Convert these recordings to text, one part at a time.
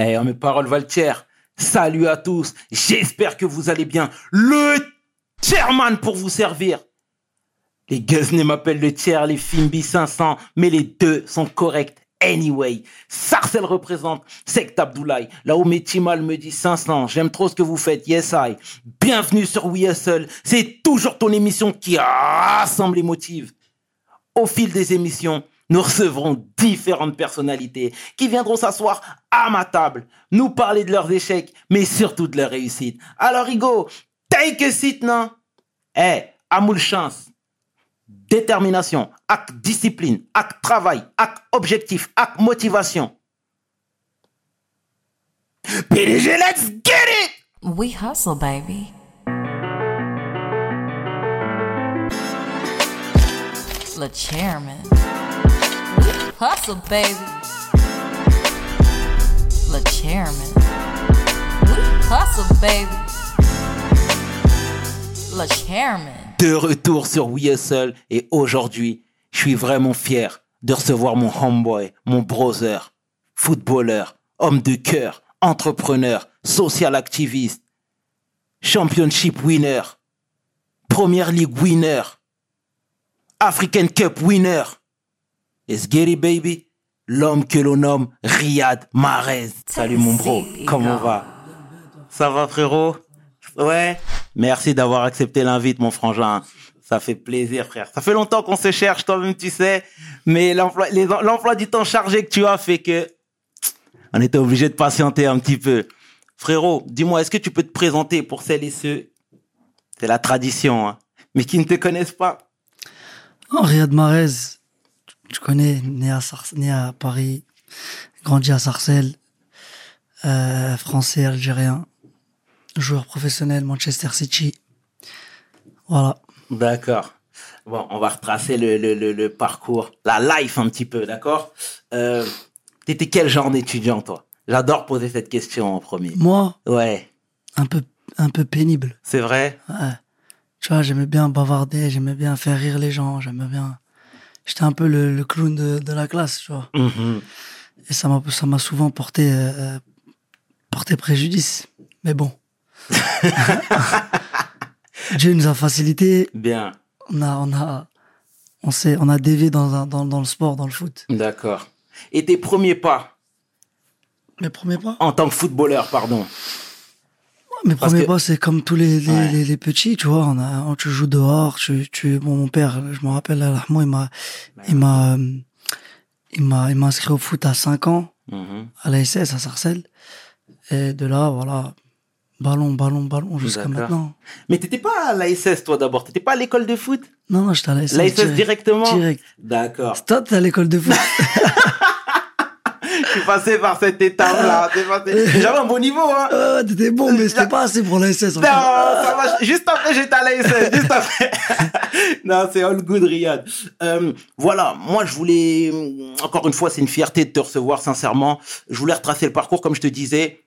Eh, mes paroles valent Salut à tous. J'espère que vous allez bien. Le chairman pour vous servir. Les Guzney m'appellent le tiers, les Fimbi 500, mais les deux sont corrects. Anyway, Sarcel représente Sect Abdoulaye. Là où Metimal me dit 500, j'aime trop ce que vous faites. Yes, I. Bienvenue sur We Hustle. C'est toujours ton émission qui rassemble les motifs. Au fil des émissions, nous recevrons différentes personnalités qui viendront s'asseoir à ma table, nous parler de leurs échecs, mais surtout de leurs réussites. Alors, Igo, take a seat, non? Eh, amoul chance, détermination, acte discipline, acte travail, acte objectif, acte motivation. PDG, let's get it! We hustle, baby. The chairman. Hustle, baby. Le chairman. hustle, baby. Le chairman. De retour sur We et aujourd'hui, je suis vraiment fier de recevoir mon homeboy, mon brother, footballeur, homme de cœur, entrepreneur, social activiste, championship winner, Première League winner, African Cup winner, It, baby. L'homme que l'on nomme Riyad Mahrez. Salut mon bro, comment va? Ça va frérot? Ouais. Merci d'avoir accepté l'invite mon frangin. Ça fait plaisir frère. Ça fait longtemps qu'on se cherche toi-même tu sais, mais l'emploi du temps chargé que tu as fait que on était obligé de patienter un petit peu. Frérot, dis-moi, est-ce que tu peux te présenter pour celles et ceux, c'est la tradition, hein, mais qui ne te connaissent pas? Riyad Mahrez, tu connais, né à, né à Paris, grandi à Sarcelles, euh, français, algérien, joueur professionnel Manchester City. Voilà. D'accord. Bon, on va retracer le, le, le, parcours, la life un petit peu, d'accord? Euh, T'étais quel genre d'étudiant, toi? J'adore poser cette question en premier. Moi? Ouais. Un peu, un peu pénible. C'est vrai? Ouais. Tu vois, j'aimais bien bavarder, j'aimais bien faire rire les gens, j'aimais bien j'étais un peu le, clown de, la classe, tu vois. Mm-hmm. Et ça m'a, ça m'a souvent porté, euh, porté préjudice. Mais bon. Dieu nous a facilité. Bien. On a, on a, on s'est, on a dévié dans, dans, dans le sport, dans le foot. D'accord. Et tes premiers pas? Mes premiers pas? En tant que footballeur, pardon. Mes premiers pas, c'est comme tous les, les, les, petits, tu vois. On a, tu joues dehors, tu, tu, bon, mon père, je me rappelle, il m'a, il m'a, il m'a, il m'a inscrit au foot à 5 ans, mm-hmm. à la SS, à Sarcelles. Et de là, voilà, ballon, ballon, ballon, jusqu'à maintenant. Mais t'étais pas à la SS, toi, d'abord? T'étais pas à l'école de foot? Non, non, j'étais à la SS. La SS directement? Direct. D'accord. Toi, t'es à l'école de foot. suis passé par cette étape-là. J'avais un bon niveau, hein. Euh, t'étais bon, mais c'était pas assez pour l'ASS. Non, ça va. Juste après, j'étais à l'ASS. Juste après. non, c'est all good, Riyad. Euh, voilà. Moi, je voulais, encore une fois, c'est une fierté de te recevoir, sincèrement. Je voulais retracer le parcours, comme je te disais.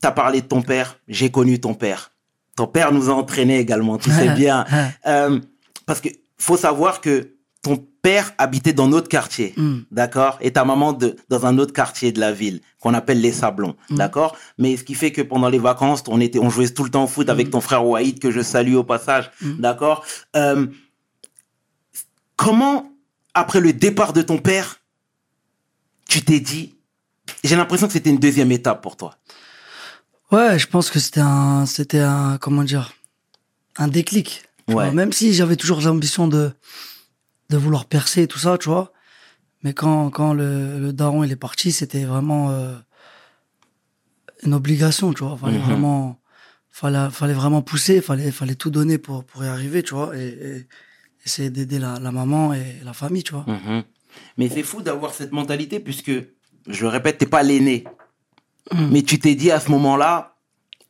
T'as parlé de ton père. J'ai connu ton père. Ton père nous a entraînés également, tu sais bien. euh, parce que faut savoir que ton père habitait dans notre quartier, mm. d'accord, et ta maman de, dans un autre quartier de la ville qu'on appelle les Sablons, mm. d'accord. Mais ce qui fait que pendant les vacances, on était, on jouait tout le temps au foot avec mm. ton frère Waïd que je salue au passage, d'accord. Euh, comment après le départ de ton père, tu t'es dit, j'ai l'impression que c'était une deuxième étape pour toi? Ouais, je pense que c'était un, c'était un, comment dire, un déclic. Ouais. même si j'avais toujours l'ambition de de vouloir percer et tout ça, tu vois. Mais quand, quand le, le daron il est parti, c'était vraiment euh, une obligation, tu vois. Fallait mhm. vraiment, fallait, fallait vraiment pousser, fallait, fallait tout donner pour, pour y arriver, tu vois. Et, essayer d'aider la, la, maman et la famille, tu vois. Mhm. Mais c'est fou d'avoir cette mentalité puisque, je le répète, t'es pas l'aîné. Mhm. Mais tu t'es dit à ce moment-là,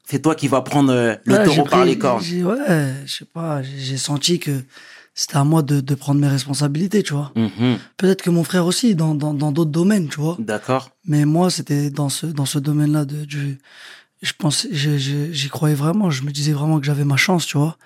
c'est toi qui vas prendre euh, le taureau par les cornes. Ouais, je sais pas, j'ai senti que c'était à moi de, de, prendre mes responsabilités, tu vois. Mhm. Peut-être que mon frère aussi, dans dans dans d'autres domaines, tu vois. D'accord. Mais moi, c'était dans ce dans ce domaine-là de du, je pensais, j'y croyais vraiment. Je me disais vraiment que j'avais ma chance, tu vois.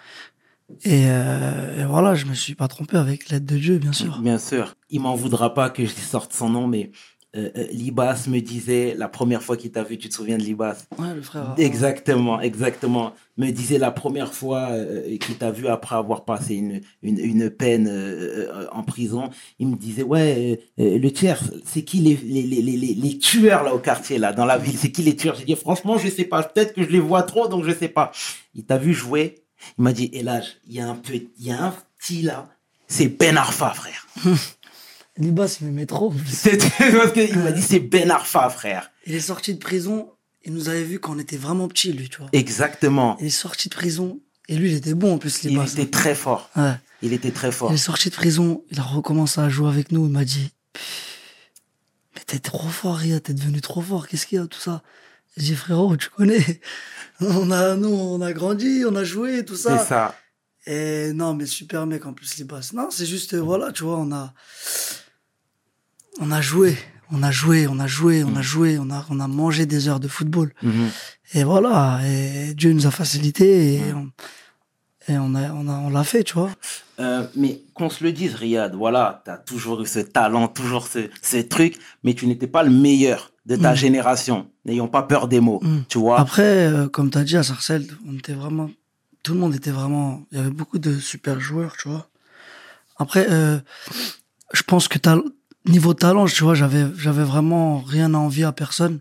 Et, euh, et, voilà, je me suis pas trompé avec l'aide de Dieu, bien sûr. Bien sûr. Il m'en voudra pas que je sorte son nom, mais euh, euh, Libas me disait, la première fois qu'il t'a vu, tu te souviens de Libas? Ouais, le frère. Exactement, exactement. Me disait la première fois euh, qu'il t'a vu après avoir passé une, une, une peine euh, euh, en prison, il me disait, ouais, le tiers, c'est qui les, les, les, les, tueurs là au quartier, là, dans la ville? C'est qui les tueurs? J'ai dit, franchement, je sais pas. Peut-être que je les vois trop, donc je sais pas. Il t'a vu jouer. Il m'a dit, Elage, il y a un peu, il y a un petit là. C'est Ben Arfa, frère. Libas, il m'aimait trop. parce qu'il m'a dit, c'est Ben Arfa, frère. Il est sorti de prison, il nous avait vu quand on était vraiment petits, lui, tu vois. Exactement. Il est sorti de prison, et lui, il était bon en plus, Il Libas. était très fort. Ouais. Il était très fort. Il est sorti de prison, il a recommencé à jouer avec nous, il m'a dit Mais t'es trop fort, Ria, t'es devenu trop fort, qu'est-ce qu'il y a, tout ça? J'ai dit frérot, tu connais, on a, nous, on a grandi, on a joué, tout C'est ça. ça. Et non, mais super mec en plus, Libas. Non, c'est juste, euh, voilà, tu vois, on a, on a joué, on a joué, on a joué, on a joué, on a, on a mangé des heures de football. Mhm. Et voilà, et Dieu nous a facilité et on, et on a, on a, on l'a fait, tu vois. Euh, mais qu'on se le dise, Riyad, voilà, tu as toujours eu ce talent, toujours ce, ce truc, mais tu n'étais pas le meilleur de ta Mm. génération. N'ayons pas peur des mots, Mm. tu vois. Après, euh, comme tu as dit à Sarcelles, on était vraiment, tout le monde était vraiment, il y avait beaucoup de super joueurs, tu vois. Après, euh, je pense que tal- niveau talent, tu vois, j'avais, j'avais vraiment rien à envier à personne.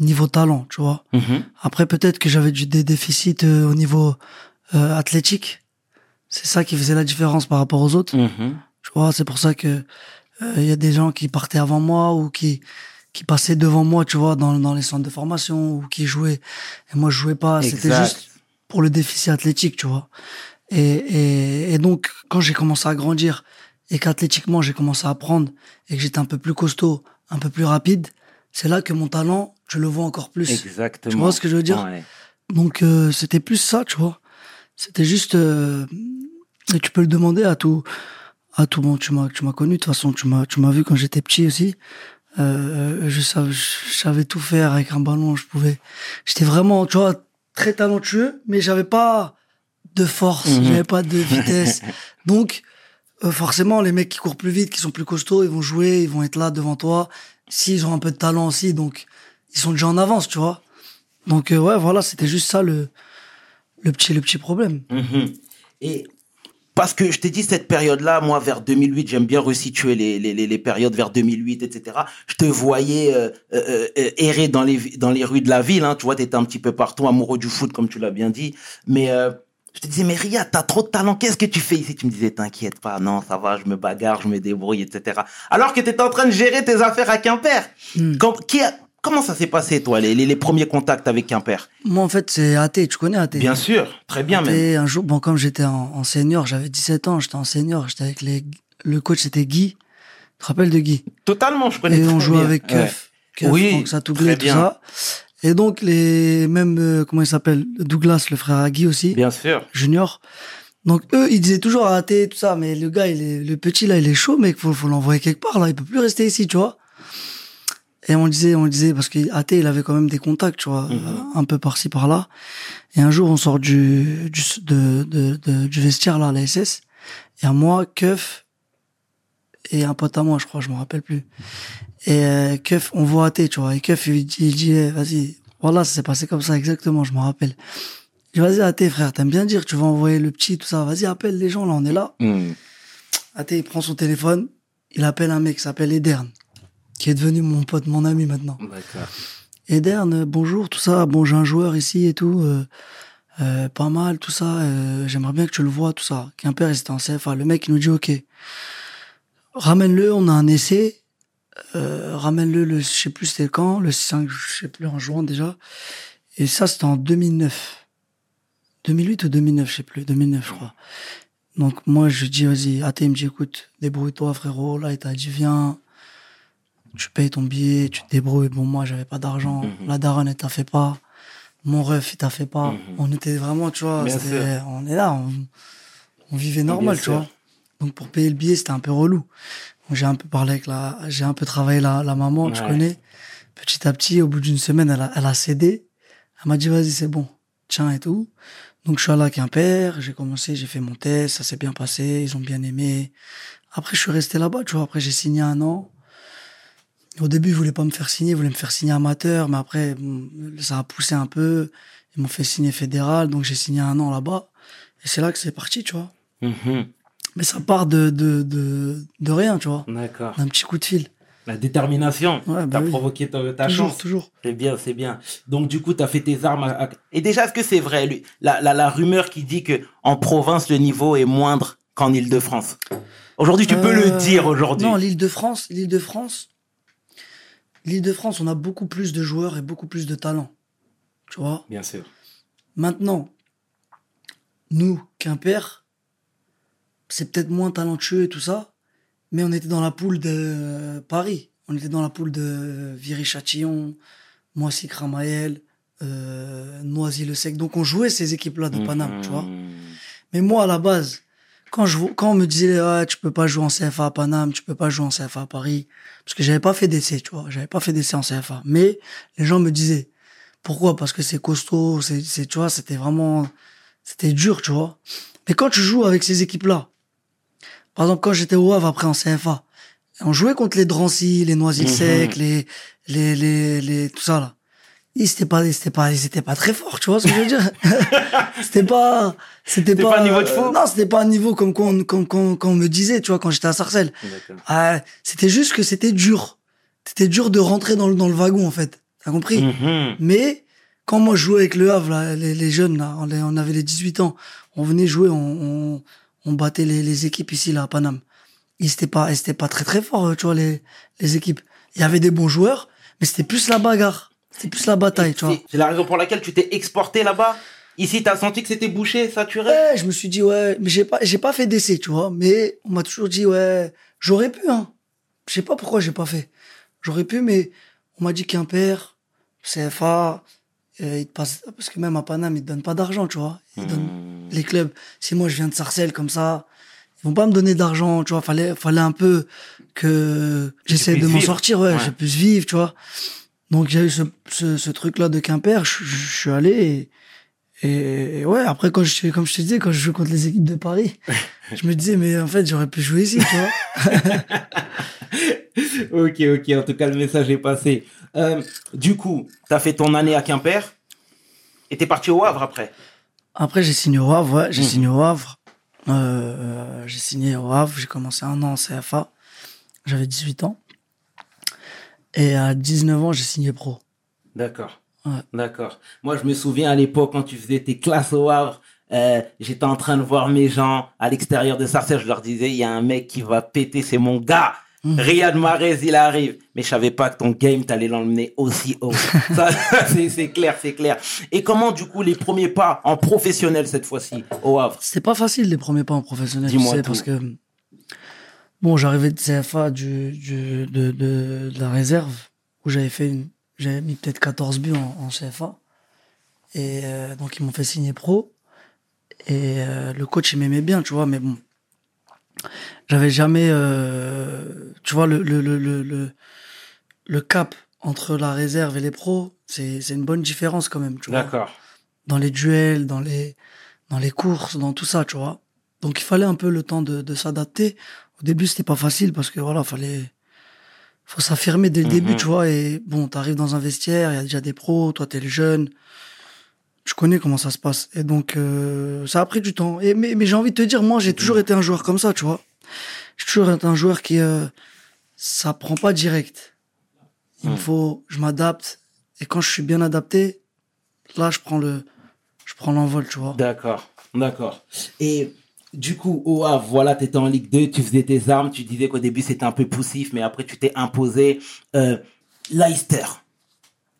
Niveau talent, tu vois. Mhm. Après, peut-être que j'avais des déficits euh, au niveau euh, athlétique. C'est ça qui faisait la différence par rapport aux autres. Mhm. Tu vois, c'est pour ça que euh, il y a des gens qui partaient avant moi ou qui qui passaient devant moi, tu vois, dans dans les centres de formation ou qui jouaient et moi je jouais pas. C'était juste pour le déficit athlétique, tu vois. Et et, et donc quand j'ai commencé à grandir et qu'athlétiquement j'ai commencé à apprendre et que j'étais un peu plus costaud, un peu plus rapide, c'est là que mon talent, je le vois encore plus. Exactement. Tu vois ce que je veux dire? Ouais. Donc euh, c'était plus ça, tu vois. C'était juste euh, et tu peux le demander à tout à tout bon, tu m'as tu m'as connu de toute façon, tu m'as tu m'as vu quand j'étais petit aussi. Euh, je savais je savais tout faire avec un ballon, je pouvais j'étais vraiment, tu vois, très talentueux, mais j'avais pas de force, Mhm. j'avais pas de vitesse. Donc euh, forcément les mecs qui courent plus vite, qui sont plus costauds, ils vont jouer, ils vont être là devant toi. S'ils ont un peu de talent aussi, donc ils sont déjà en avance, tu vois. Donc euh, ouais, voilà, c'était juste ça le le petit le petit problème. Mhm. Et parce que je t'ai dit, cette période-là, moi, vers 2008, j'aime bien resituer les, les, les, périodes vers 2008, etc. Je te voyais euh, euh, euh, errer dans les, dans les rues de la ville. Hein. Tu vois, tu étais un petit peu partout, amoureux du foot, comme tu l'as bien dit. Mais euh, je te disais, mais Ria, t'as trop de talent, qu'est-ce que tu fais ici? Tu me disais, t'inquiète pas, non, ça va, je me bagarre, je me débrouille, etc. Alors que tu étais en train de gérer tes affaires à Quimper. Hmm. Qui a- comment ça s'est passé, toi, les, les, les premiers contacts avec Quimper? Moi en fait, c'est AT, tu connais AT Bien sûr, très bien même. Et un jour, bon, comme j'étais en, en senior, j'avais 17 ans, j'étais en senior, j'étais avec les, le coach c'était Guy. Tu te rappelles de Guy? Totalement, je connais Et on jouait bien. avec Ouais. Keuf. Keuf, Oui, donc ça tout très tout bien. ça. Et donc, les, même, euh, comment il s'appelle? Douglas, le frère à Guy aussi. Bien sûr. Junior. Donc, eux, ils disaient toujours à AT, tout ça, mais le gars, il est, le petit, là, il est chaud, mec, faut, faut l'envoyer quelque part, là, il peut plus rester ici, tu vois. Et on disait, on disait, parce que AT, il avait quand même des contacts, tu vois, Mhm. euh, un peu par-ci, par-là. Et un jour, on sort du, du, de, de, de- du vestiaire, là, à la SS. Et à moi, Keuf, et un pote à moi, je crois, je me rappelle plus. Et euh, Keuf, on voit AT, tu vois. Et Keuf, il dit, il dit eh, vas-y, voilà, ça s'est passé comme ça, exactement, je me rappelle. Je dis, vas-y, AT, frère, t'aimes bien dire, tu vas envoyer le petit, tout ça. Vas-y, appelle les gens, là, on est là. Hmm. AT, il prend son téléphone, il appelle un mec qui s'appelle Edern, qui est devenu mon pote, mon ami maintenant. D'accord. Edern, euh, bonjour, tout ça. Bon, j'ai un joueur ici et tout. euh, euh, pas mal, tout ça. euh, J'aimerais bien que tu le vois, tout ça. Quimper, il était en CFA. Le mec, il nous dit, OK. Ramène-le, on a un essai. Euh, ramène-le, le, je sais plus c'était quand, le 5, je sais plus, en juin déjà. Et ça, c'était en 2009. 2008 ou 2009, je sais plus. 2009, je crois. Donc, moi, je dis, vas-y, AT, il me dit, écoute, débrouille-toi, frérot. Là, il t'a dit, viens. Tu payes ton billet, tu te débrouilles. Bon, moi, j'avais pas d'argent. Mhm. La daronne, elle t'a fait pas. Mon ref, il t'a fait pas. Mhm. On était vraiment, tu vois, on est là, on, on vivait normal, Bien tu sûr. vois. Donc, pour payer le billet, c'était un peu relou. J'ai un peu parlé avec la, j'ai un peu travaillé la, la maman, tu Ouais. connais. Petit à petit, au bout d'une semaine, elle a, elle a cédé. Elle m'a dit, vas-y, c'est bon. Tiens et tout. Donc, je suis allé à Quimper, j'ai commencé, j'ai fait mon test, ça s'est bien passé, ils ont bien aimé. Après, je suis resté là-bas, tu vois. Après, j'ai signé un an. Au début, ils voulaient pas me faire signer, ils voulaient me faire signer amateur, mais après, bon, ça a poussé un peu. Ils m'ont fait signer fédéral, donc j'ai signé un an là-bas. Et c'est là que c'est parti, tu vois. Mhm. Mais ça part de, de, de, de rien, tu vois. D'accord. D'un petit coup de fil. La détermination. Ouais, bah T'as oui. provoqué ta, ta toujours, chance. toujours. C'est bien, c'est bien. Donc du coup, t'as fait tes armes. à- Et déjà, est-ce que c'est vrai lui, la, la, la rumeur qui dit que en province le niveau est moindre qu'en Île-de-France. Aujourd'hui, tu peux le Euh, dire aujourd'hui. Non, l'île de France, l'île de France, l'île de France, on a beaucoup plus de joueurs et beaucoup plus de talent. Tu vois? Bien sûr. Maintenant, nous, Quimper, c'est peut-être moins talentueux et tout ça, mais on était dans la poule de Paris. On était dans la poule de Viry-Châtillon, Moissy Cramaël, euh, Noisy-le-Sec. Donc on jouait ces équipes-là de Paname, tu vois. Mhm. Mais moi, à la base, quand, je, quand on me disait, ah, tu peux pas jouer en CFA à Paname, tu peux pas jouer en CFA à Paris, parce que j'avais pas fait d'essai, tu vois, j'avais pas fait d'essai en CFA. Mais les gens me disaient, pourquoi? Parce que c'est costaud, c'est, c'est, tu vois, c'était vraiment, c'était dur, tu vois. Mais quand tu joues avec ces équipes-là, par exemple, quand j'étais au Havre après en CFA, on jouait contre les Drancy, les Noisy-le-Sec, les, les, les, les, tout ça, là. Ils étaient pas, ils étaient pas, ils étaient pas très forts, tu vois ce que je veux dire? c'était pas, c'était C'était pas, pas un niveau de fou? euh, non, c'était pas un niveau comme qu'on, comme, comme, qu'on me disait, tu vois, quand j'étais à Sarcelles. Ah, c'était juste que c'était dur. C'était dur de rentrer dans le, dans le wagon, en fait. T'as compris? Mhm. Mais, quand moi je jouais avec le Havre, là, les, les jeunes, là, on, les- on avait les 18 ans, on venait jouer, on, on, on battait les, les équipes ici, là, à Paname. Ils étaient pas, ils étaient pas très très forts, tu vois, les, les équipes. Il y avait des bons joueurs, mais c'était plus la bagarre. C'était plus la bataille, tu vois. C'est c'est la raison pour laquelle tu t'es exporté là-bas. Ici, t'as senti que c'était bouché, saturé. Ouais, je me suis dit, ouais, mais j'ai pas, j'ai pas fait d'essai, tu vois, mais on m'a toujours dit, ouais, j'aurais pu, hein. Je sais pas pourquoi j'ai pas fait. J'aurais pu, mais on m'a dit Quimper, CFA, euh, ils te passent, parce que même à Paname, ils te donnent pas d'argent, tu vois. Ils donnent Mhm. les clubs. Si moi je viens de Sarcelles comme ça, ils vont pas me donner d'argent, tu vois. Fallait, fallait un peu que j'essaie de m'en sortir, ouais, Ouais. je puisse vivre, tu vois. Donc j'ai eu ce, ce, ce truc-là de Quimper, je, je- je suis allé et, et ouais, après quand je, comme je te disais, quand je joue contre les équipes de Paris, je me disais, mais en fait, j'aurais pu jouer ici, tu vois. ok, ok. En tout cas, le message est passé. Euh, du coup, t'as fait ton année à Quimper et t'es parti au Havre après. Après, j'ai signé au Havre, ouais, j'ai Mhm. signé au Havre. Euh, j'ai signé au Havre, j'ai commencé un an en CFA. J'avais 18 ans. Et à 19 ans, j'ai signé pro. D'accord. Ouais. D'accord. Moi, je me souviens à l'époque quand tu faisais tes classes au Havre, euh, j'étais en train de voir mes gens à l'extérieur de Sarcelles. Je leur disais, il y a un mec qui va péter, c'est mon gars. Mhm. Riyad Mahrez, il arrive. Mais je savais pas que ton game, t'allais l'emmener aussi haut. Ça, c'est, c'est clair, c'est clair. Et comment, du coup, les premiers pas en professionnel cette fois-ci au Havre? C'était pas facile les premiers pas en professionnel, tu Dis-moi sais, tout. parce que bon, j'arrivais de CFA du, du de, de, de la réserve où j'avais fait une, j'avais mis peut-être 14 buts en, en CFA et euh, donc ils m'ont fait signer pro et euh, le coach il m'aimait bien, tu vois, mais bon, j'avais jamais, euh, tu vois, le le, le le le cap entre la réserve et les pros, c'est c'est une bonne différence quand même, tu vois D'accord. dans les duels, dans les, dans les courses, dans tout ça, tu vois. Donc il fallait un peu le temps de, de s'adapter. Au début, c'était pas facile parce que voilà, fallait, faut s'affirmer dès le Mhm. début, tu vois. Et bon, t'arrives dans un vestiaire, il y a déjà des pros, toi t'es le jeune. Je connais comment ça se passe. Et donc, euh, ça a pris du temps. Et, mais mais j'ai envie de te dire, moi, j'ai toujours été un joueur comme ça, tu vois. J'ai toujours été un joueur qui, euh, ça prend pas direct. Il me Mhm. faut, je m'adapte. Et quand je suis bien adapté, là, je prends le, je prends l'envol, tu vois. D'accord, d'accord. Et du coup, au Havre, voilà, tu étais en Ligue 2, tu faisais tes armes, tu disais qu'au début c'était un peu poussif, mais après tu t'es imposé. Euh, Leicester,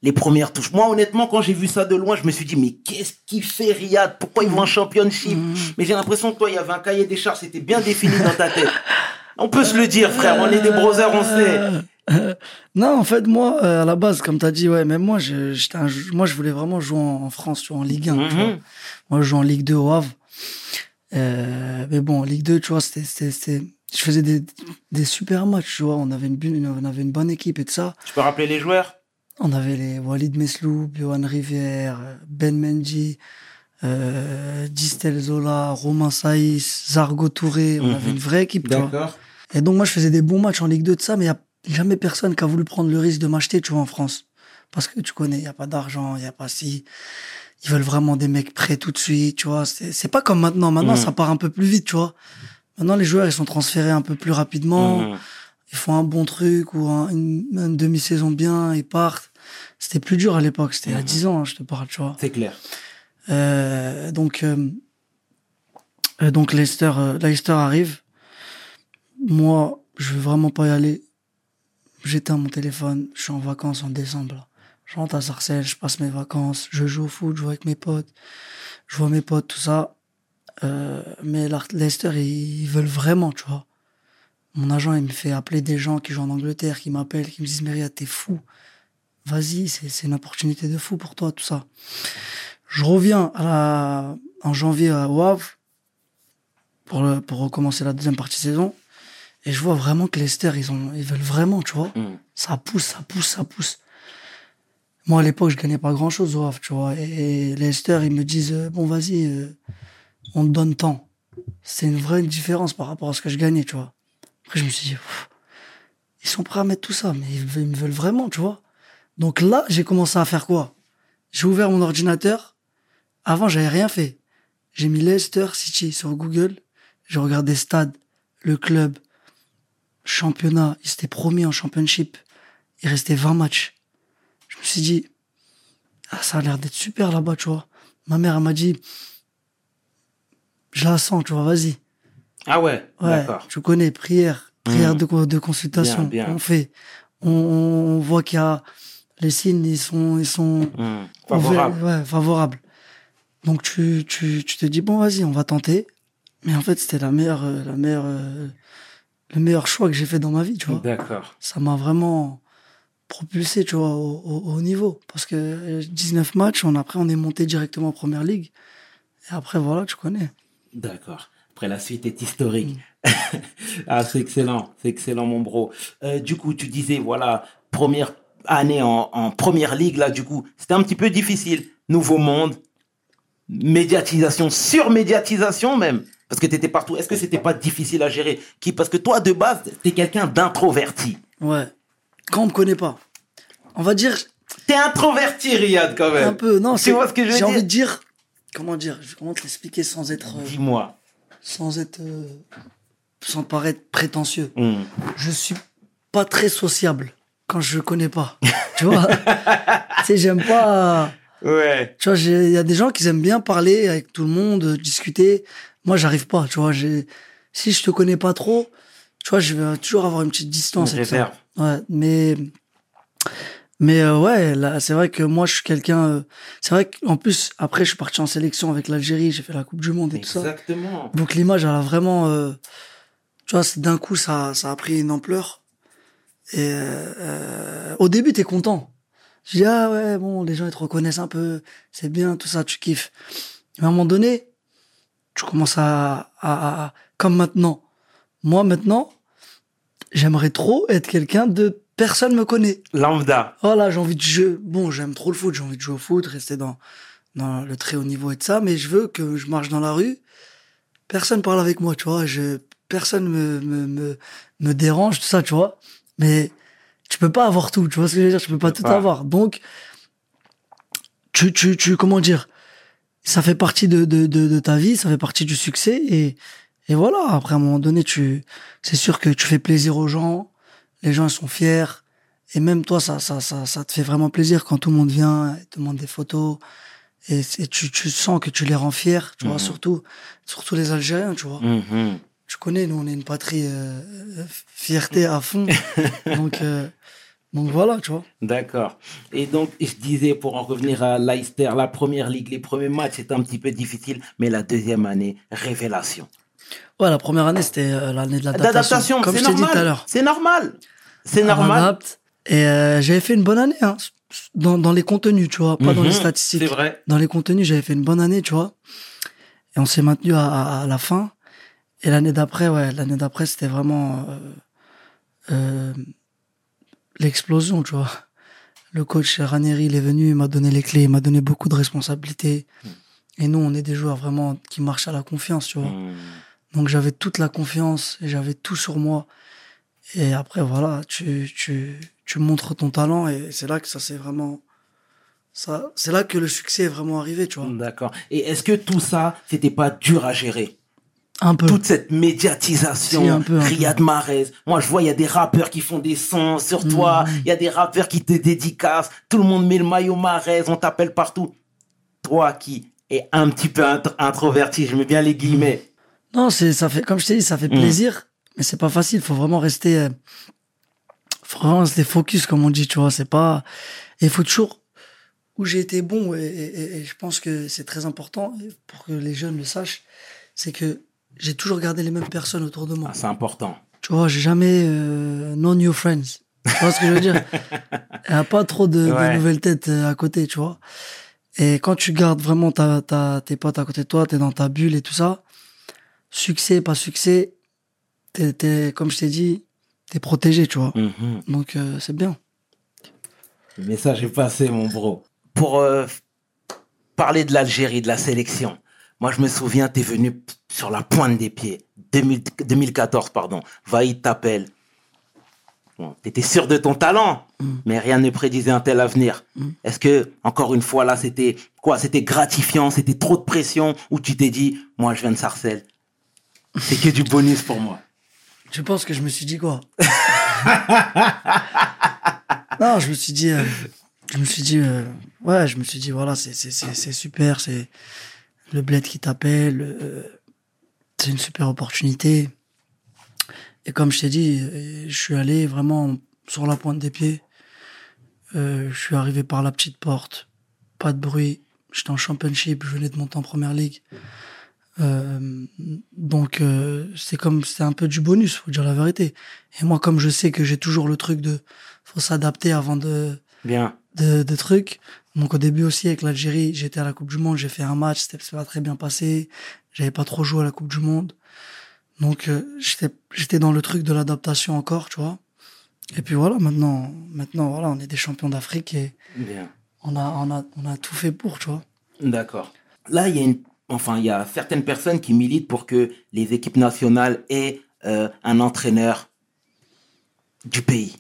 les premières touches. Moi, honnêtement, quand j'ai vu ça de loin, je me suis dit, mais qu'est-ce qu'il fait Riyad? Pourquoi il va en championship? Mais j'ai l'impression que toi, il y avait un cahier des charges, c'était bien défini dans ta tête. On peut se le dire, frère, on est des brothers, on sait. Non, en fait, moi, euh, à la base, comme t'as dit, ouais, même moi, j'étais moi, je voulais vraiment jouer en, France, tu vois, en Ligue 1. tu Mhm. vois. Moi, je joue en Ligue 2 au Havre. Euh, mais bon, en Ligue 2, tu vois, c'était, je faisais des, des super matchs, tu vois. On avait une, on avait une bonne équipe et tout ça. Tu peux rappeler les joueurs? On avait les Walid Meslou, Johan Rivière, Ben Mendy, euh, Distel Zola, Romain Saïs, Zargo Touré. On Mhm. avait une vraie équipe. D'accord. Et donc moi je faisais des bons matchs en Ligue 2 de ça, mais il y a jamais personne qui a voulu prendre le risque de m'acheter, tu vois, en France. Parce que tu connais, il y a pas d'argent, il y a pas si. Ils veulent vraiment des mecs prêts tout de suite, tu vois. C'est c'est pas comme maintenant. Maintenant, Mhm. ça part un peu plus vite, tu vois. Maintenant, les joueurs, ils sont transférés un peu plus rapidement. Mhm. Ils font un bon truc ou un- une, une demi-saison bien, ils partent. C'était plus dur à l'époque. C'était Mhm. 10 ans, hein, je te parle, tu vois. C'est clair. Euh, donc, euh, euh, donc Leicester, euh, Leicester arrive. Moi, je veux vraiment pas y aller. J'éteins mon téléphone. Je suis en vacances en décembre. là. Je rentre à Sarcelles, je passe mes vacances. Je joue au foot, je joue avec mes potes. Je vois mes potes, tout ça. Euh, mais Leicester, ils, ils veulent vraiment, tu vois. Mon agent, il me fait appeler des gens qui jouent en Angleterre, qui m'appellent, qui me disent, Myria, t'es fou. Vas-y, c'est c'est une opportunité de fou pour toi, tout ça. Je reviens à la, en janvier à Havre pour, le- pour recommencer la deuxième partie de saison. Et je vois vraiment que Leicester, ils, ont, ils veulent vraiment, tu vois. Mhm. Ça pousse, ça pousse, ça pousse. Moi, à l'époque, je gagnais pas grand chose au Havre, tu vois. Et, et Leicester, ils me disent, euh, bon, vas-y, euh, on te donne tant. C'est une vraie différence par rapport à ce que je gagnais, tu vois. Après, je me suis dit, ils sont prêts à mettre tout ça, mais ils, me veulent vraiment, tu vois. Donc là, j'ai commencé à faire quoi? J'ai ouvert mon ordinateur. Avant, j'avais rien fait. J'ai mis Leicester City sur Google. J'ai regardé Stade, le club, championnat. Ils étaient promis en championship. Il restait 20 matchs. Je me suis dit, ah, ça a l'air d'être super là-bas, tu vois. Ma mère, elle m'a dit, je la sens, tu vois, vas-y. Ah ouais, Ouais, d'accord. tu connais, prière, prière Mhm. de, de consultation. Bien, bien. On fait. On, on voit qu'il y a les signes, ils sont, ils sont Mhm. Favorable. ouverts, ouais, favorables. Donc tu, tu, tu te dis bon, vas-y, on va tenter. Mais en fait, c'était la meilleure, euh, la meilleure, euh, le meilleur choix que j'ai fait dans ma vie, tu vois. D'accord. Ça m'a vraiment propulsé, tu vois, au, au- au niveau. Parce que euh, 19 matchs, on, après, on est monté directement en première ligue. Et après, voilà, tu connais. D'accord. Après, la suite est historique. ah, c'est excellent. C'est excellent, mon bro. Euh, du coup, tu disais, voilà, première année en, en première ligue, là, du coup, c'était un petit peu difficile. Nouveau monde, médiatisation, surmédiatisation même. Parce que tu étais partout. Est-ce que c'était pas difficile à gérer? Qui Parce que toi, de base, tu es quelqu'un d'introverti. Ouais. Quand on me connaît pas. On va dire, T'es introverti, Riyad, quand même. un peu, non, Tu c'est, vois ce que je veux j'ai dire? envie de dire, comment dire, comment te l'expliquer sans être, euh, Dis-moi. Sans être, euh, sans paraître prétentieux. Hmm. Je suis pas très sociable quand je connais pas. tu vois? tu sais, j'aime pas, Ouais. tu vois, il y a des gens qui aiment bien parler avec tout le monde, discuter. Moi, j'arrive pas, tu vois, j'ai, si je te connais pas trop, tu vois, je vais toujours avoir une petite distance avec ça. Ouais, mais, mais euh, ouais, là, c'est vrai que moi, je suis quelqu'un, euh, c'est vrai qu'en plus, après, je suis parti en sélection avec l'Algérie, j'ai fait la Coupe du Monde et tout ça. Exactement. Donc l'image, elle a vraiment, euh, tu vois, c'est- d'un coup, ça, ça a pris une ampleur. Et euh, euh, au début, t'es content. Je dis ah ouais, bon, les gens ils te reconnaissent un peu, c'est bien, tout ça, tu kiffes. Mais à un moment donné, tu commences à, à, à- comme maintenant. Moi maintenant, j'aimerais trop être quelqu'un de personne me connaît. Lambda. Voilà, j'ai envie de jouer. Bon, j'aime trop le foot, j'ai envie de jouer au foot, rester dans, dans le très haut niveau et de ça, mais je veux que je marche dans la rue, personne parle avec moi, tu vois, je, personne me, me, me, me dérange, tout ça, tu vois. Mais tu peux pas avoir tout, tu vois ce que je veux dire, tu peux pas tout avoir. Donc, tu, tu, tu, comment dire, ça fait partie de, de, de, de ta vie, ça fait partie du succès et, et voilà. Après, à un moment donné, tu, c'est sûr que tu fais plaisir aux gens, les gens sont fiers. Et même toi, ça, ça, ça, ça te fait vraiment plaisir quand tout le monde vient et te demande des photos. Et, tu, tu sens que tu les rends fiers, tu vois, Mhm. surtout, surtout les Algériens, tu vois. Tu connais, nous, on est une patrie euh, fierté à fond. donc, euh, donc voilà, tu vois. D'accord. Et donc, je disais, pour en revenir à Leicester, la première ligue, les premiers matchs, c'était un petit peu difficile, mais la deuxième année, révélation. Ouais, la première année, c'était euh, l'année de l'adaptation. D'adaptation, Comme c'est je t'ai dit tout à normal. l'heure. C'est normal. C'est normal. Et euh, j'avais fait une bonne année, hein, dans, dans les contenus, tu vois, pas dans les Mhm. statistiques. C'est vrai. dans les contenus, j'avais fait une bonne année, tu vois. Et on s'est maintenu à, à- à la fin. Et l'année d'après, ouais, l'année d'après, c'était vraiment euh, euh, l'explosion, tu vois. Le coach Ranieri, il est venu, il m'a donné les clés, il m'a donné beaucoup de responsabilités. Et nous, on est des joueurs vraiment qui marchent à la confiance, tu vois. Mhm. Donc j'avais toute la confiance et j'avais tout sur moi. Et après, voilà, tu, tu, tu montres ton talent et c'est là que ça s'est vraiment. Ça, c'est là que le succès est vraiment arrivé, tu vois. D'accord. Et est-ce que tout ça, c'était pas dur à gérer? Un peu. Toute cette médiatisation, Si, un peu, un peu. Riyad Mahrez. Moi, je vois, il y a des rappeurs qui font des sons sur toi. Mhm. Il y a des rappeurs qui te dédicacent. Tout le monde met le maillot Mahrez. On t'appelle partout. Toi qui es un petit peu int- introverti, je mets bien les guillemets. Non, c'est, ça fait, comme je t'ai dit, ça fait Mm. plaisir, mais c'est pas facile. Faut vraiment rester, euh, faut vraiment rester focus, comme on dit, tu vois. C'est pas, et il faut toujours, où j'ai été bon, et, et- et- et je pense que c'est très important pour que les jeunes le sachent, c'est que j'ai toujours gardé les mêmes personnes autour de moi. Ah, c'est important. Tu vois, j'ai jamais, euh, no new friends. Tu vois ce que je veux dire? Il n'y a pas trop de, nouvelles têtes euh, à côté, tu vois. Et quand tu gardes vraiment ta, ta, tes potes à côté de toi, t'es dans ta bulle et tout ça, succès, pas succès, comme je t'ai dit, t'es protégé, tu vois. Mhm. Donc, euh, c'est bien. Le message est passé, mon bro. Pour euh, parler de l'Algérie, de la sélection, moi, je me souviens, t'es venu sur la pointe des pieds. 2000 2014, pardon. Vaïd t'appelle. Bon, t'étais sûr de ton talent, mais rien ne prédisait un tel avenir. Est-ce que, encore une fois, là, c'était quoi? C'était gratifiant, c'était trop de pression, ou tu t'es dit, moi, je viens de Sarcelles. C'est que du bonus pour moi. Tu penses que je me suis dit quoi? Non, je me suis dit, euh, je me suis dit, euh, ouais, je me suis dit, voilà, c'est super, c'est le bled qui t'appelle, euh, c'est une super opportunité. Et comme je t'ai dit, euh, je suis allé vraiment sur la pointe des pieds. Je suis arrivé par la petite porte, pas de bruit. J'étais en championship, je venais de monter en première ligue. Euh, donc euh, c'est comme c'est un peu du bonus, faut dire la vérité. Et moi, comme je sais que j'ai toujours le truc de faut s'adapter avant de Bien. de, de trucs. Donc au début aussi avec l'Algérie, j'étais à la Coupe du Monde, j'ai fait un match, c'était pas très bien passé, j'avais pas trop joué à la Coupe du Monde. Donc euh, j'étais j'étais dans le truc de l'adaptation encore, tu vois. Et puis voilà, maintenant maintenant voilà, on est des champions d'Afrique et Bien. on a on a on a tout fait pour, tu vois. D'accord. Là, il y a une, enfin, il y a certaines personnes qui militent pour que les équipes nationales aient euh, un entraîneur du pays.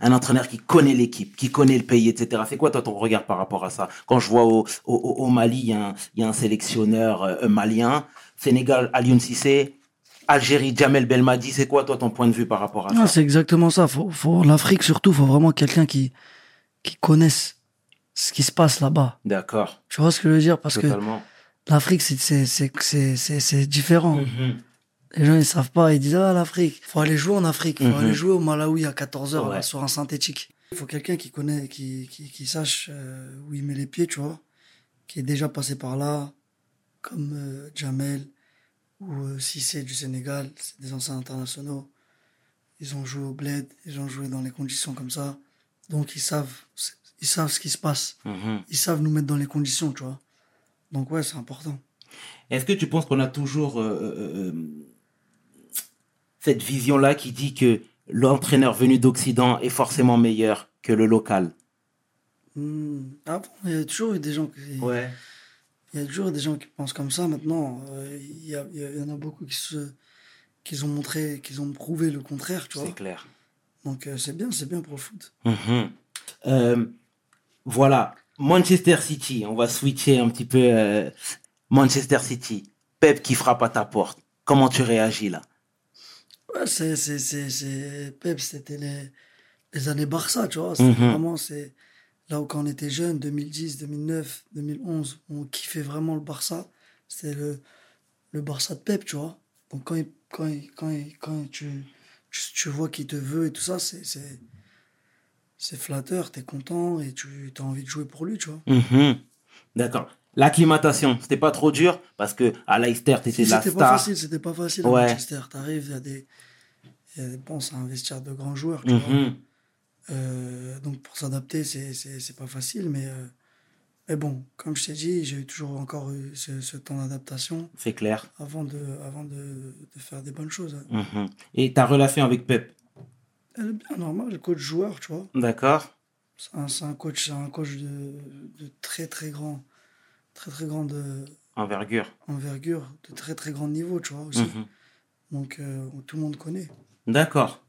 Un entraîneur qui connaît l'équipe, qui connaît le pays, etc. C'est quoi toi ton regard par rapport à ça? Quand je vois au, au, au Mali, il y, a un, il y a un sélectionneur euh, malien, Sénégal, Alioune Cissé, Algérie, Jamel Belmadi, c'est quoi toi ton point de vue par rapport à Ah, ça? c'est exactement ça. Faut, faut l'Afrique surtout, faut vraiment quelqu'un qui qui connaisse ce qui se passe là-bas. D'accord, Tu vois ce que je veux dire? Parce que totalement. l'Afrique, c'est c'est c'est c'est c'est c'est différent. Mhm. Les gens, ils savent pas. Ils disent, ah, l'Afrique. Faut aller jouer en Afrique. Faut Mhm. aller jouer au Malawi à 14 heures, Ouais. là, sur un synthétique. Il faut quelqu'un qui connaît, qui, qui, qui sache euh, où il met les pieds, tu vois. Qui est déjà passé par là, comme euh, Jamel ou euh, Cissé du Sénégal. C'est des anciens internationaux. Ils ont joué au bled, ils ont joué dans les conditions comme ça. Donc, ils savent, ils savent ce qui se passe. Mhm. Ils savent nous mettre dans les conditions, tu vois. Donc, ouais, c'est important. Est-ce que tu penses qu'on a toujours euh, euh, euh, cette vision-là qui dit que l'entraîneur venu d'Occident est forcément meilleur que le local? Hmm. Ah bon, il y a toujours eu des gens qui... Ouais. Il y a toujours des gens qui pensent comme ça. Maintenant, il y, a- il en a beaucoup qui se, qui ont montré, qui ont prouvé le contraire, tu vois. C'est clair. Donc euh, c'est bien, c'est bien pour le foot. Mhm. Euh, voilà, Manchester City, on va switcher un petit peu. euh, Manchester City, Pep qui frappe à ta porte. Comment tu réagis là? Ouais, c'est, c'est, c'est, c'est, Pep, c'était les, les années Barça, tu vois. C'était Mhm. vraiment, c'est là où quand on était jeune, 2010, 2009, 2011, on kiffait vraiment le Barça. C'était le, le Barça de Pep, tu vois. Donc quand il, quand il, quand il- quand tu, tu, tu vois qu'il te veut et tout ça, c'est, c'est, flatteur, t'es content et tu as envie de jouer pour lui, tu vois. Mhm. D'accord. L'acclimatation, c'était pas trop dur parce que à Leicester, t'étais la C'était pas star. facile, c'était pas facile à. Manchester. T'arrives, il y a des, y a des, bon, c'est un vestiaire de grands joueurs, tu vois. Mhm. Euh, donc pour s'adapter, c'est, pas facile, mais, euh, mais bon, comme je t'ai dit, j'ai toujours encore eu ce, ce temps d'adaptation C'est clair. avant de, avant de, de faire des bonnes choses. Mhm. Et ta relation avec Pep bien normale, le coach joueur, tu vois. D'accord. C'est un, coach, c'est un coach de, de très très grand, très très grande euh, Envergure. envergure, de très très grand niveau, tu vois aussi. Mhm. Donc euh, tout le monde connaît. D'accord.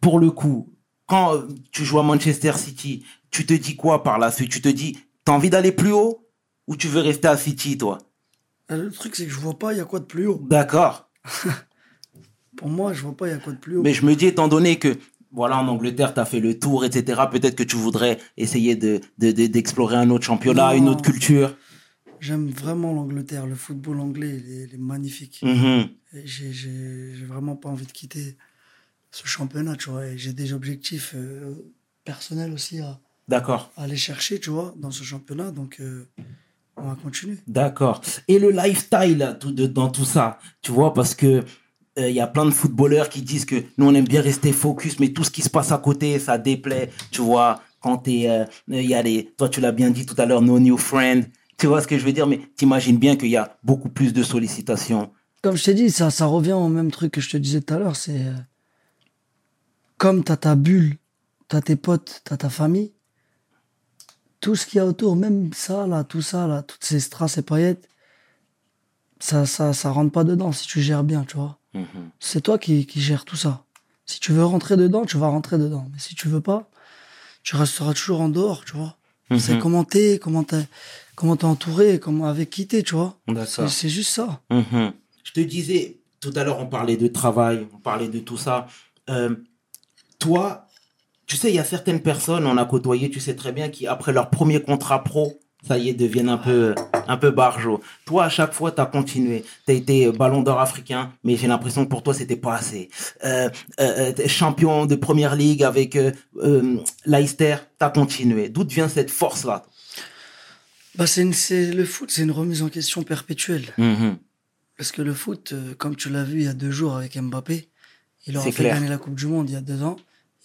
Pour le coup, quand tu joues à Manchester City, tu te dis quoi par la suite? Tu te dis, t'as envie d'aller plus haut? Ou tu veux rester à City, toi? Euh, Le truc, c'est que je vois pas, il y a quoi de plus haut? D'accord. Pour moi, je vois pas, il y a quoi de plus haut. Mais je me dis, étant donné que, voilà, en Angleterre, tu as fait le tour, etc., peut-être que tu voudrais essayer de, de- de- d'explorer un autre championnat, Non. une autre culture. J'aime vraiment l'Angleterre. Le football anglais, il est, il est magnifique. Mhm. Et J'ai vraiment pas envie de quitter ce championnat, tu vois. J'ai des objectifs euh, personnels aussi à, D'accord. à aller chercher, tu vois, dans ce championnat. Donc, euh, on va continuer. D'accord. Et le lifestyle là, tout de- dans tout ça, tu vois, parce que il y a plein de footballeurs qui disent que nous on aime bien rester focus, mais tout ce qui se passe à côté, ça déplaît, tu vois. Quand t'es, euh, il y a les, toi tu l'as bien dit tout à l'heure, no new friend. Tu vois ce que je veux dire, mais t'imagines bien qu'il y a beaucoup plus de sollicitations. Comme je t'ai dit, ça, ça revient au même truc que je te disais tout à l'heure. C'est euh, comme t'as ta bulle, t'as tes potes, t'as ta famille. Tout ce qu'il y a autour, même ça, là, tout ça, là, toutes ces strass et paillettes, ça, ça, ça rentre pas dedans si tu gères bien, tu vois. Mhm. C'est toi qui, qui gères tout ça. Si tu veux rentrer dedans, tu vas rentrer dedans. Mais si tu veux pas, tu resteras toujours en dehors, tu vois. C'est Mhm. comment t'es, comment t'es, comment t'es entouré, comment avec qui t'es, tu vois. D'accord. C'est c'est juste ça. Mhm. Je te disais, tout à l'heure, on parlait de travail, on parlait de tout ça. Euh, toi, tu sais, il y a certaines personnes, on a côtoyé, tu sais très bien, qui, après leur premier contrat pro, ça y est, deviennent un peu, un peu barjots. Toi, à chaque fois, tu as continué. Tu as été ballon d'or africain, mais j'ai l'impression que pour toi, c'était pas assez. Euh, euh, t'es champion de première ligue avec euh, euh, Leicester, tu as continué. D'où vient cette force-là? Bah, c'est le foot, c'est une remise en question perpétuelle. Mhm. Parce que le foot, euh, comme tu l'as vu il y a deux jours avec Mbappé, il aura fait clair. gagner la Coupe du Monde il y a deux ans.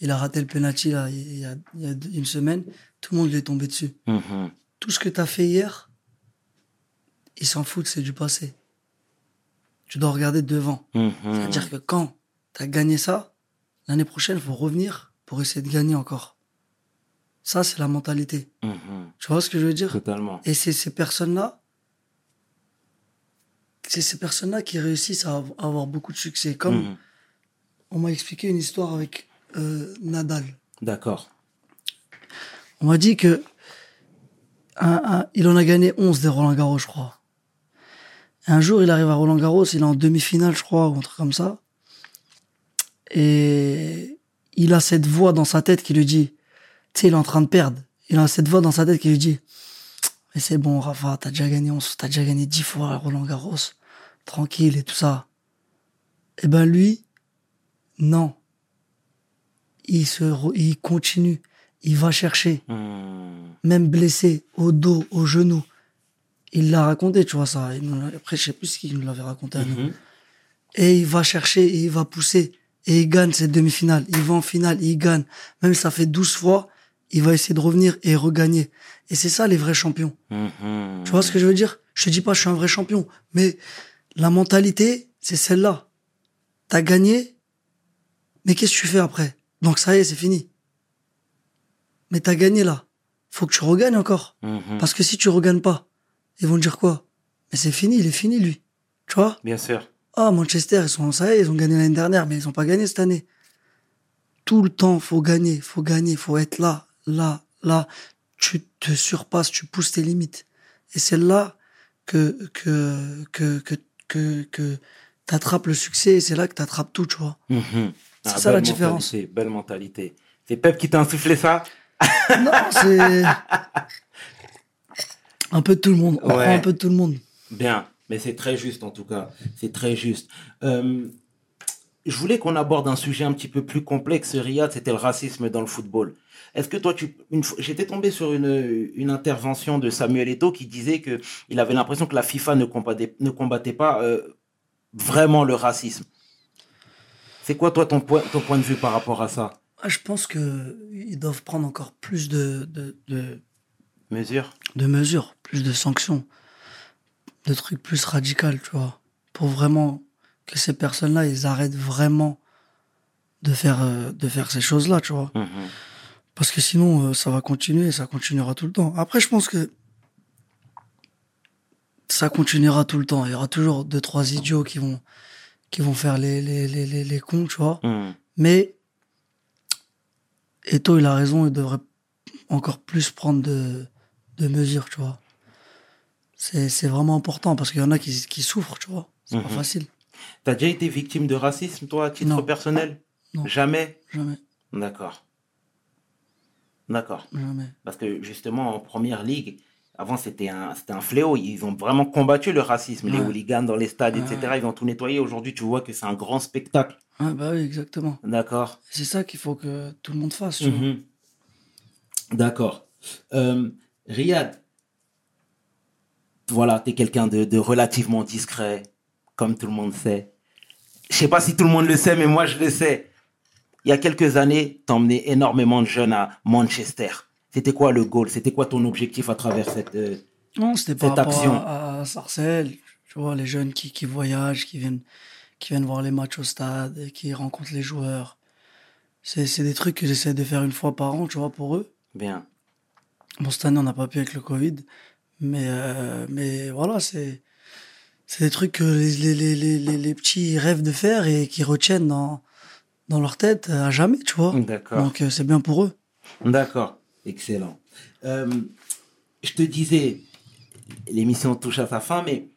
Il a raté le penalty là, il y a, il y a deux- une semaine. Tout le monde lui est tombé dessus. Mhm. Tout ce que tu as fait hier, ils s'en foutent, c'est du passé. Tu dois regarder devant. Mhm. C'est-à-dire que quand tu as gagné ça, l'année prochaine, il faut revenir pour essayer de gagner encore. Ça, c'est la mentalité. Mhm. Tu vois ce que je veux dire? Totalement. Et c'est ces personnes-là, c'est ces personnes-là qui réussissent à av- avoir beaucoup de succès. Comme Mhm. on m'a expliqué une histoire avec euh, Nadal. D'accord. On m'a dit que il en a gagné 11 des Roland Garros, je crois. Et un jour, il arrive à Roland Garros, il est en demi-finale, je crois, ou un truc comme ça. Et il a cette voix dans sa tête qui lui dit, tu sais, il est en train de perdre. Il a cette voix dans sa tête qui lui dit, mais c'est bon, Rafa, t'as déjà gagné 11, t'as déjà gagné 10 fois à Roland Garros. Tranquille et tout ça. Eh ben, lui, non. Il se, il continue. Il va chercher Mhm. même blessé, au dos, au genou. Il l'a raconté, tu vois ça. Après, je sais plus ce qu'il nous l'avait raconté à nous. Mhm. Et il va chercher, et il va pousser, et il gagne cette demi-finale. Il va en finale, il gagne. Même si ça fait 12 fois, il va essayer de revenir et regagner. Et c'est ça les vrais champions. Mhm. Tu vois ce que je veux dire? Je te dis pas je suis un vrai champion, mais la mentalité, c'est celle-là. T'as gagné, mais qu'est-ce que tu fais après? Donc ça y est, c'est fini. Mais t'as gagné là. Faut que tu regagnes encore. Mhm. Parce que si tu regagnes pas, ils vont te dire quoi? Mais c'est fini, il est fini lui. Tu vois? Bien sûr. Ah, Manchester, ils sont, ça y est, ils ont gagné l'année dernière, mais ils ont pas gagné cette année. Tout le temps, faut gagner, faut gagner, faut être là, là, là. Tu te surpasses, tu pousses tes limites. Et c'est là que, que, que, que, que, que t'attrapes le succès et c'est là que t'attrapes tout, tu vois. Mhm. C'est Ah, ça, la belle différence. mentalité, Belle mentalité. C'est Pep qui t'a insufflé ça? Non, c'est un peu de tout le monde. On Ouais. prend un peu de tout le monde. Bien, mais c'est très juste en tout cas. C'est très juste. Euh, je voulais qu'on aborde un sujet un petit peu plus complexe, Riyad, c'était le racisme dans le football. Est-ce que toi, tu, une j'étais tombé sur une, une intervention de Samuel Eto'o qui disait que il avait l'impression que la FIFA ne combattait, ne combattait pas euh, vraiment le racisme. C'est quoi toi ton point, ton point de vue par rapport à ça? Je pense que ils doivent prendre encore plus de, de, de, Mesure de mesures, plus de sanctions, de trucs plus radicaux, tu vois, pour vraiment que ces personnes-là, ils arrêtent vraiment de faire, euh, de faire ces choses-là, tu vois. Mhm. Parce que sinon, euh, ça va continuer, ça continuera tout le temps. Après, je pense que ça continuera tout le temps. Il y aura toujours deux, trois idiots qui vont, qui vont faire les, les, les, les, les cons, tu vois. Mhm. Mais Eto, il a raison, il devrait encore plus prendre de, de mesures, tu vois. C'est c'est vraiment important parce qu'il y en a qui, qui souffrent, tu vois. C'est pas Mhm. facile. T'as déjà été victime de racisme, toi, à titre Non. personnel? Non. Jamais? Jamais, D'accord. D'accord. jamais. Parce que justement, en première ligue, avant, c'était un, c'était un fléau. Ils ont vraiment combattu le racisme. Les hooligans dans les stades, Ouais. etc. Ils ont tout nettoyé. Aujourd'hui, tu vois que c'est un grand spectacle. Ouais, bah oui, exactement. D'accord. C'est ça qu'il faut que tout le monde fasse. Mhm. D'accord. Euh, Riyad, voilà, tu es quelqu'un de, de relativement discret, comme tout le monde sait. Je sais pas si tout le monde le sait, mais moi je le sais. Il y a quelques années, tu emmené énormément de jeunes à Manchester. C'était quoi le goal? C'était quoi ton objectif à travers cette... euh, Non, c'était par Cette action? à, à Sarcelles. Tu vois, les jeunes qui, qui voyagent, qui viennent, qui viennent voir les matchs au stade, et qui rencontrent les joueurs. C'est c'est des trucs que j'essaie de faire une fois par an, tu vois, pour eux. Bien. Bon, cette année, on n'a pas pu avec le Covid. Mais, euh, mais voilà, c'est c'est des trucs que les, les, les, les, les- les petits rêvent de faire et qui retiennent dans, dans leur tête à jamais, tu vois. D'accord. Donc, euh, c'est bien pour eux. D'accord, excellent. Euh, je te disais, l'émission touche à sa fin, mais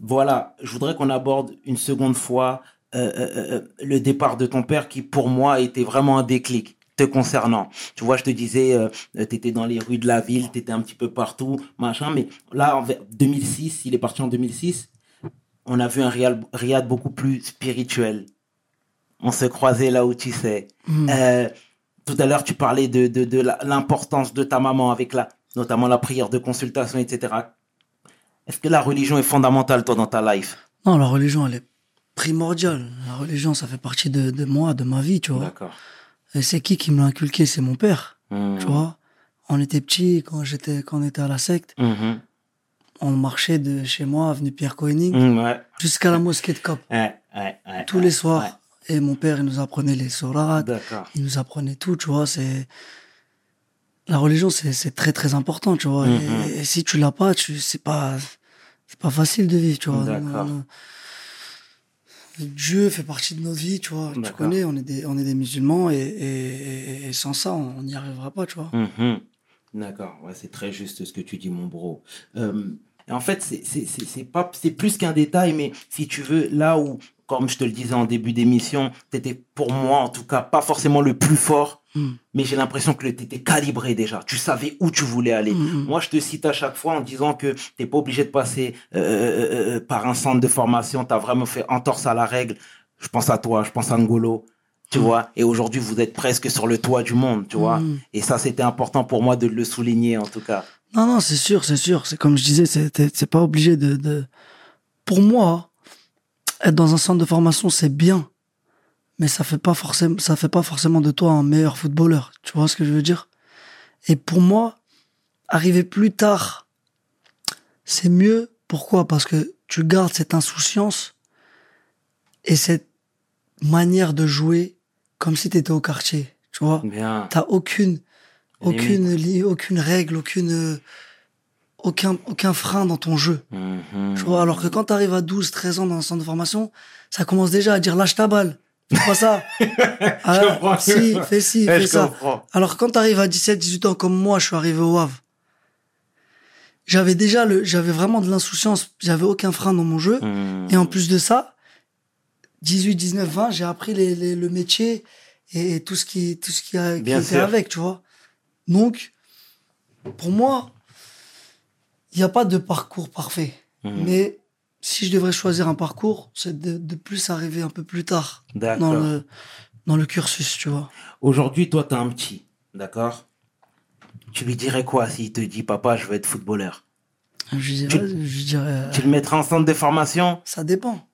voilà, je voudrais qu'on aborde une seconde fois euh, euh, euh, le départ de ton père qui, pour moi, était vraiment un déclic te concernant. Tu vois, je te disais, tu étais dans les rues de la ville, tu étais un petit peu partout, machin, mais là, en 2006, il est parti en 2006, on a vu un Riyad, beaucoup plus spirituel. On se croisait là où tu sais. Mm. Tout à l'heure, tu parlais de, de, de l'importance de ta maman avec la, notamment la prière de consultation, etc. Est-ce que la religion est fondamentale, toi, dans ta life? Non, la religion, elle est primordiale. La religion, ça fait partie de, de moi, de ma vie, tu vois. D'accord. Et c'est qui qui me l'a inculqué? C'est mon père, Mhm. tu vois. On était petits, quand j'étais, quand on était à la secte, Mhm. on marchait de chez moi, avenue Pierre Koenig, ouais. jusqu'à la mosquée de Cap, Ouais, ouais, ouais, tous les soirs. Et mon père, il nous apprenait les sourates, il nous apprenait tout, tu vois. C'est la religion, c'est très très important, tu vois. Mhm. Et, et si tu l'as pas, tu c'est pas c'est pas facile de vivre, tu vois. Dieu fait partie de nos vies, tu vois. Tu connais, on est des on est des musulmans et, et, sans ça, on n'y arrivera pas, tu vois. Mhm. D'accord, ouais, c'est très juste ce que tu dis, mon bro. Euh, en fait, pas, c'est plus qu'un détail, mais si tu veux, là où, comme je te le disais en début d'émission, t'étais pour moi, en tout cas, pas forcément le plus fort, Mm. mais j'ai l'impression que t'étais calibré déjà. Tu savais où tu voulais aller. Mm, mm. Moi, je te cite à chaque fois en disant que t'es pas obligé de passer euh, euh, euh, par un centre de formation. T'as vraiment fait entorse à la règle. Je pense à toi, je pense à Ngolo. Tu vois, et aujourd'hui, vous êtes presque sur le toit du monde, tu vois? Et ça, c'était important pour moi de le souligner, en tout cas. Non, non, c'est sûr, c'est sûr. C'est comme je disais, c'est pas obligé de, de. Pour moi, être dans un centre de formation, c'est bien, mais ça fait pas forcément, ça fait pas forcément de toi un meilleur footballeur. Tu vois ce que je veux dire? Et pour moi, arriver plus tard, c'est mieux. Pourquoi? Parce que tu gardes cette insouciance et cette manière de jouer comme si tu étais au quartier. Tu vois? T'as aucune, aucune, li- aucune règle, aucune, aucun, aucun frein dans ton jeu. Tu vois, alors que quand t'arrives à 12, 13 ans dans un centre de formation, ça commence déjà à dire lâche ta balle. Fais pas ça. Ah, si, fais ci, Eh, fais ça. comprends. Alors quand t'arrives à 17, 18 ans comme moi, je suis arrivé au Havre. J'avais déjà le, j'avais vraiment de l'insouciance. J'avais aucun frein dans mon jeu. Mhm. Et en plus de ça, 18, 19, 20, j'ai appris les, les- le métier et tout ce qui, tout ce qui a, qui était sûr. avec, tu vois. Donc, pour moi, il n'y a pas de parcours parfait. Mhm. Mais si je devrais choisir un parcours, c'est de, de plus arriver un peu plus tard dans le, dans le cursus, tu vois. Aujourd'hui, toi, t'as un petit, d'accord? Tu lui dirais quoi s'il te dit, papa, je veux être footballeur? Je dirais, je dirais, Tu le mettrais en centre de formation? ça dépend.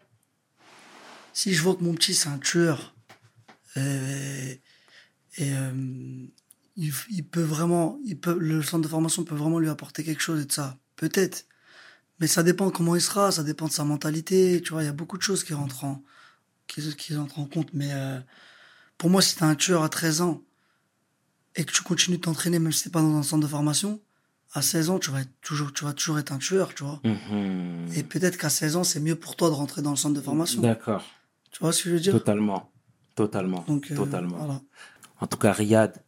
Si je vois que mon petit, c'est un tueur, euh, et euh, il, il peut vraiment, il peut, le centre de formation peut vraiment lui apporter quelque chose et de ça, peut-être. Mais ça dépend comment il sera, ça dépend de sa mentalité, tu vois, il y a beaucoup de choses qui rentrent en, qui, qui rentrent en compte. Mais euh, pour moi, si t'es un tueur à 13 ans et que tu continues de t'entraîner, même si t'es pas dans un centre de formation, à 16 ans, tu vas être toujours, tu vas toujours être un tueur, tu vois. Mhm. Et peut-être qu'à 16 ans, c'est mieux pour toi de rentrer dans le centre de formation. D'accord. Tu vois ce que je veux dire? Totalement. Totalement. Donc, euh, Totalement. voilà. En tout cas, Riyad,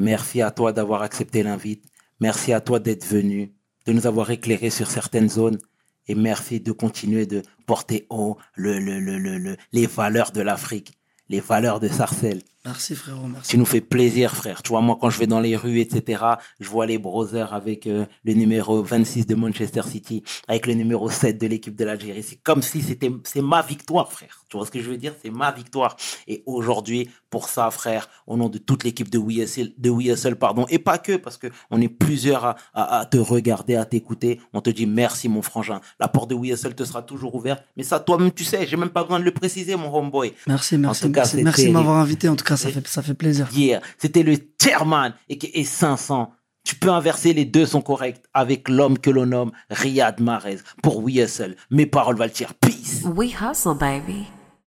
Merci à toi d'avoir accepté l'invite. Merci à toi d'être venu, de nous avoir éclairé sur certaines zones. Et merci de continuer de porter haut le, le, le- les valeurs de l'Afrique, les valeurs de Sarcelles. Merci frérot, merci. Tu nous fais plaisir, frère. Tu vois, moi, quand je vais dans les rues, etc., je vois les brothers avec euh, le numéro 26 de Manchester City, avec le numéro 7 de l'équipe de l'Algérie. C'est comme si c'était, c'est ma victoire, frère. Tu vois ce que je veux dire? C'est ma victoire. Et aujourd'hui, pour ça, frère, au nom de toute l'équipe de WSL, de WSL, pardon, et pas que, parce que on est plusieurs à, à, à te regarder, à t'écouter. On te dit merci, mon frangin. La porte de WSL te sera toujours ouverte. Mais ça, toi-même, tu sais, j'ai même pas besoin de le préciser, mon homeboy. Merci, merci, tout cas, merci, merci de m'avoir invité. En tout cas, ça fait, ça fait plaisir. Yeah, c'était le chairman et, et 500. Tu peux inverser, les deux sont corrects avec l'homme que l'on nomme Riyad Mahrez pour WSL. Mes paroles valent dire peace. We hustle, baby.